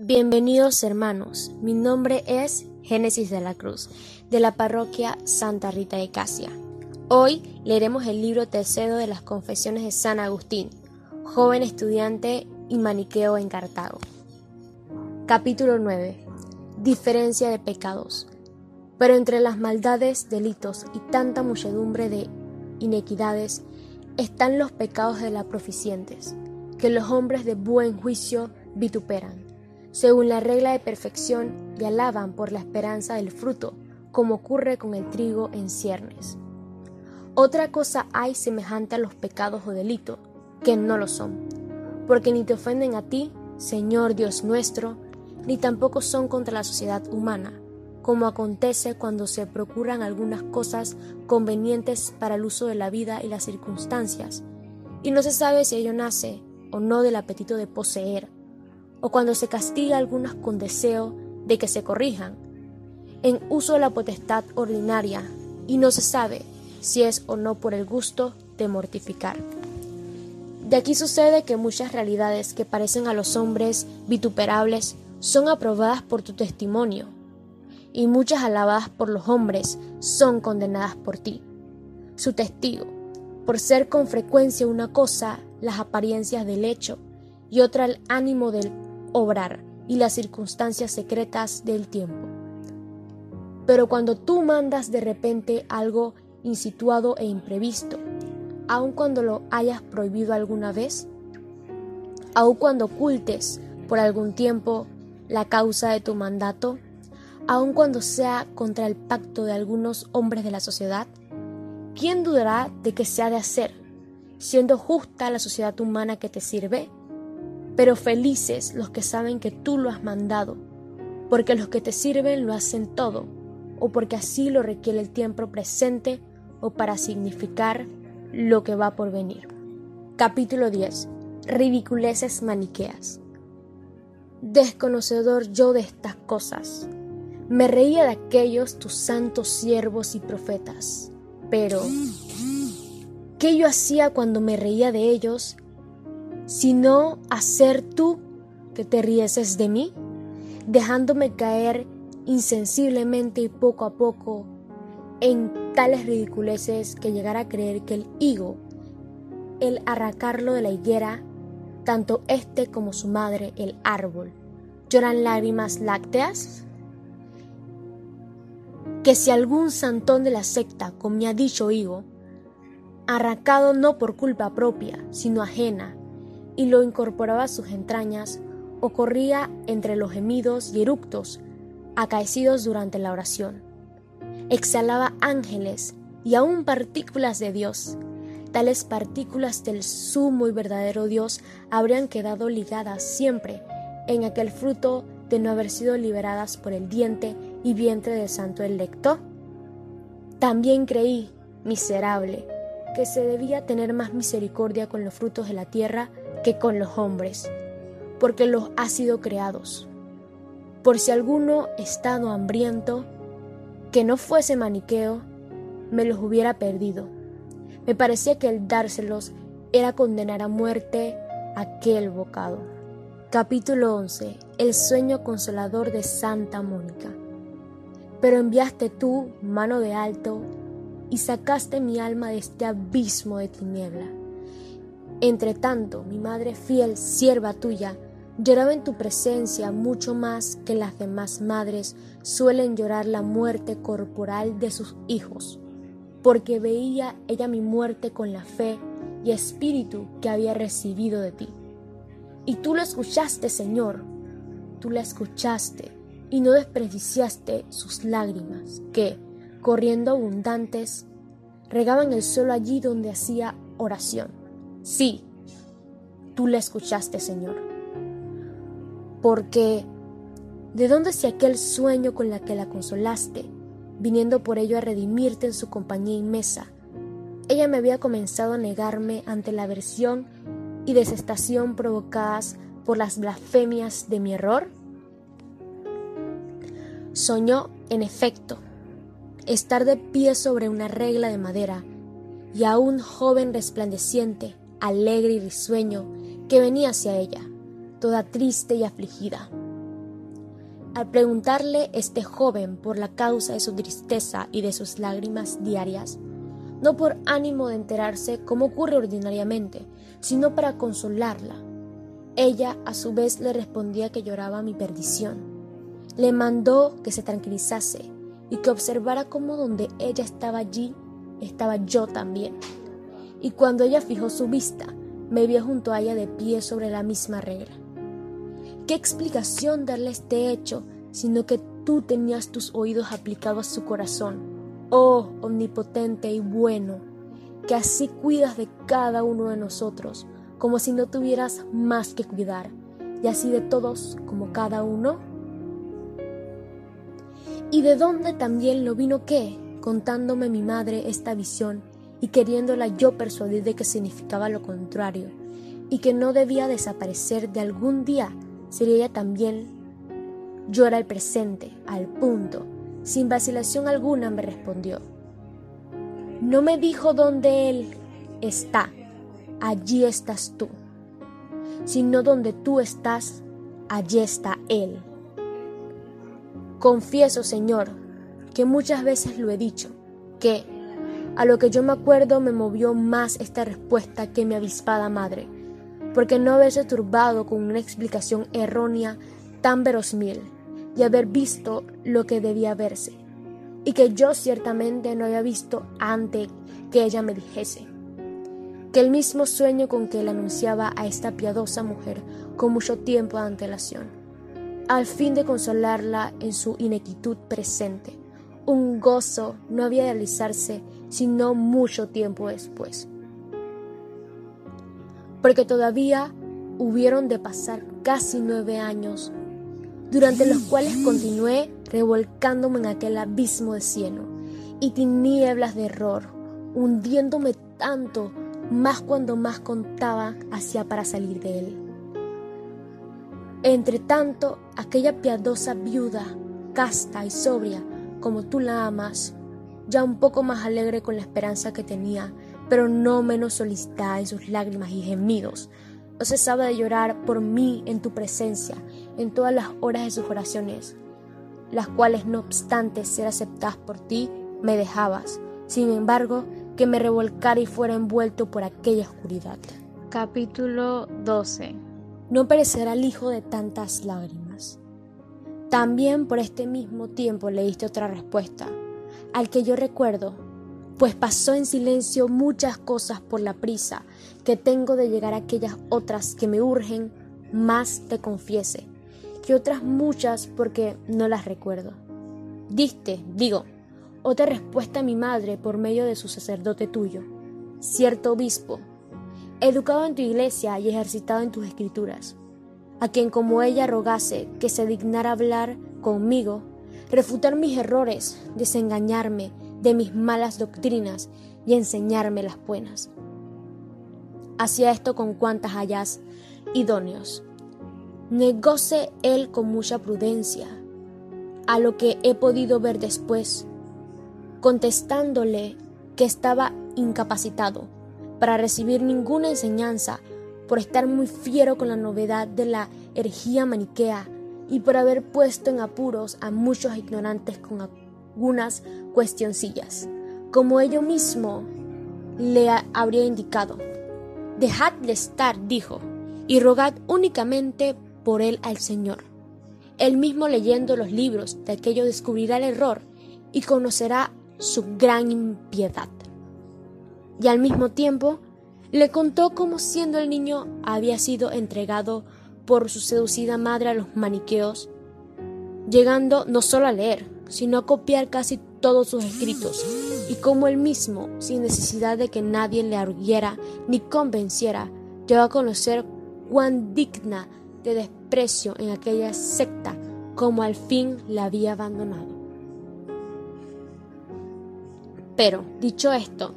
Bienvenidos hermanos, mi nombre es Génesis de la Cruz, de la parroquia Santa Rita de Casia. Hoy leeremos el libro tercero de las Confesiones de San Agustín, joven estudiante y maniqueo en Cartago. Capítulo 9. Diferencia de pecados. Pero entre las maldades, delitos y tanta muchedumbre de inequidades están los pecados de las proficientes, que los hombres de buen juicio vituperan según la regla de perfección, y alaban por la esperanza del fruto, como ocurre con el trigo en ciernes. Otra cosa hay semejante a los pecados o delitos, que no lo son, porque ni te ofenden a ti, Señor Dios nuestro, ni tampoco son contra la sociedad humana, como acontece cuando se procuran algunas cosas convenientes para el uso de la vida y las circunstancias, y no se sabe si ello nace o no del apetito de poseer, o cuando se castiga a con deseo de que se corrijan, en uso de la potestad ordinaria, y no se sabe si es o no por el gusto de mortificar. De aquí sucede que muchas realidades que parecen a los hombres vituperables son aprobadas por tu testimonio, y muchas alabadas por los hombres son condenadas por ti. Su testigo, por ser con frecuencia una cosa las apariencias del hecho y otra el ánimo del obrar y las circunstancias secretas del tiempo. Pero cuando tú mandas de repente algo insituado e imprevisto, aun cuando lo hayas prohibido alguna vez, aun cuando ocultes por algún tiempo la causa de tu mandato, aun cuando sea contra el pacto de algunos hombres de la sociedad, ¿quién dudará de que se ha de hacer, siendo justa la sociedad humana que te sirve? Pero felices los que saben que tú lo has mandado, porque los que te sirven lo hacen todo, o porque así lo requiere el tiempo presente o para significar lo que va por venir. Capítulo 10. Ridiculeces maniqueas. Desconocedor yo de estas cosas, me reía de aquellos tus santos siervos y profetas, pero ¿qué yo hacía cuando me reía de ellos sino hacer tú que te rieses de mí, dejándome caer insensiblemente y poco a poco en tales ridiculeces que llegar a creer que el higo, el arracarlo de la higuera, tanto éste como su madre, el árbol, lloran lágrimas lácteas? Que si algún santón de la secta comía dicho higo, arrancado no por culpa propia, sino ajena, y lo incorporaba a sus entrañas, o corría entre los gemidos y eructos acaecidos durante la oración. Exhalaba ángeles y aún partículas de Dios. Tales partículas del sumo y verdadero Dios habrían quedado ligadas siempre en aquel fruto de no haber sido liberadas por el diente y vientre del santo electo? También creí, miserable, que se debía tener más misericordia con los frutos de la tierra que con los hombres, porque los ha sido creados. Por si alguno estado hambriento, que no fuese maniqueo, me los hubiera perdido. Me parecía que el dárselos era condenar a muerte aquel bocado. Capítulo 11. El sueño consolador de Santa Mónica. Pero enviaste tú, mano de alto, y sacaste mi alma de este abismo de tiniebla entre tanto, mi madre fiel, sierva tuya, lloraba en tu presencia mucho más que las demás madres suelen llorar la muerte corporal de sus hijos, porque veía ella mi muerte con la fe y espíritu que había recibido de ti. Y tú lo escuchaste, Señor, tú la escuchaste y no despreciaste sus lágrimas, que, corriendo abundantes, regaban el suelo allí donde hacía oración. Sí, tú la escuchaste, Señor. Porque, ¿de dónde si aquel sueño con la que la consolaste, viniendo por ello a redimirte en su compañía inmesa? Ella me había comenzado a negarme ante la aversión y desestación provocadas por las blasfemias de mi error? Soñó, en efecto, estar de pie sobre una regla de madera y a un joven resplandeciente alegre y risueño, que venía hacia ella, toda triste y afligida. Al preguntarle este joven por la causa de su tristeza y de sus lágrimas diarias, no por ánimo de enterarse como ocurre ordinariamente, sino para consolarla, ella a su vez le respondía que lloraba mi perdición. Le mandó que se tranquilizase y que observara cómo donde ella estaba allí, estaba yo también. Y cuando ella fijó su vista, me vio junto a ella de pie sobre la misma regla. ¿Qué explicación darle este hecho, sino que tú tenías tus oídos aplicados a su corazón, oh omnipotente y bueno, que así cuidas de cada uno de nosotros, como si no tuvieras más que cuidar, y así de todos como cada uno? ¿Y de dónde también lo vino qué? Contándome mi madre esta visión y queriéndola yo persuadir de que significaba lo contrario y que no debía desaparecer de algún día sería ella también. Yo era el presente, al punto, sin vacilación alguna me respondió. No me dijo dónde él está, allí estás tú, sino donde tú estás, allí está él. Confieso, Señor, que muchas veces lo he dicho, que a lo que yo me acuerdo me movió más esta respuesta que mi avispada madre porque no haberse turbado con una explicación errónea tan verosímil y haber visto lo que debía verse, y que yo ciertamente no había visto antes que ella me dijese. Que el mismo sueño con que él anunciaba a esta piadosa mujer con mucho tiempo de antelación, al fin de consolarla en su ineptitud presente, un gozo no había de realizarse sino mucho tiempo después porque todavía hubieron de pasar casi nueve años, durante los cuales continué revolcándome en aquel abismo de cielo y tinieblas de error, hundiéndome tanto más cuando más contaba hacia para salir de él. Entre tanto, aquella piadosa viuda, casta y sobria, como tú la amas, ya un poco más alegre con la esperanza que tenía pero no menos solicitada en sus lágrimas y gemidos. No cesaba de llorar por mí en tu presencia, en todas las horas de sus oraciones, las cuales no obstante ser aceptadas por ti, me dejabas, sin embargo, que me revolcara y fuera envuelto por aquella oscuridad. Capítulo 12 No perecerá el hijo de tantas lágrimas. También por este mismo tiempo le diste otra respuesta, al que yo recuerdo pues pasó en silencio muchas cosas por la prisa que tengo de llegar a aquellas otras que me urgen, más te confiese, que otras muchas porque no las recuerdo. Diste, digo, otra respuesta a mi madre por medio de su sacerdote tuyo, cierto obispo, educado en tu iglesia y ejercitado en tus escrituras, a quien como ella rogase que se dignara hablar conmigo, refutar mis errores, desengañarme, de mis malas doctrinas y enseñarme las buenas. Hacía esto con cuantas hayas idóneos. Negóse él con mucha prudencia, a lo que he podido ver después, contestándole que estaba incapacitado para recibir ninguna enseñanza por estar muy fiero con la novedad de la herejía maniquea y por haber puesto en apuros a muchos ignorantes con algunas cuestioncillas, como ello mismo le habría indicado. Dejadle estar, dijo, y rogad únicamente por él al Señor. Él mismo leyendo los libros de aquello descubrirá el error y conocerá su gran impiedad. Y al mismo tiempo le contó cómo siendo el niño había sido entregado por su seducida madre a los maniqueos, llegando no solo a leer, sino a copiar casi todos sus escritos, y como él mismo, sin necesidad de que nadie le arguyera ni convenciera, llegó a conocer cuán digna de desprecio en aquella secta como al fin la había abandonado. Pero, dicho esto,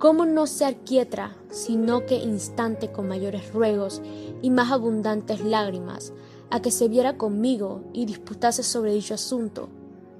¿cómo no se arquieta, sino que instante con mayores ruegos y más abundantes lágrimas, a que se viera conmigo y disputase sobre dicho asunto,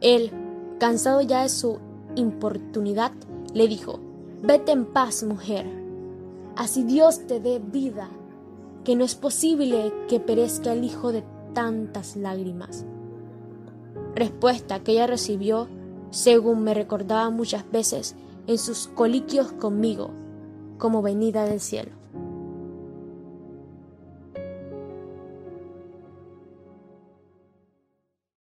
él, cansado ya de su importunidad, le dijo, Vete en paz, mujer. Así Dios te dé vida, que no es posible que perezca el hijo de tantas lágrimas. respuesta que ella recibió según me recordaba muchas veces en sus coliquios conmigo, como venida del cielo.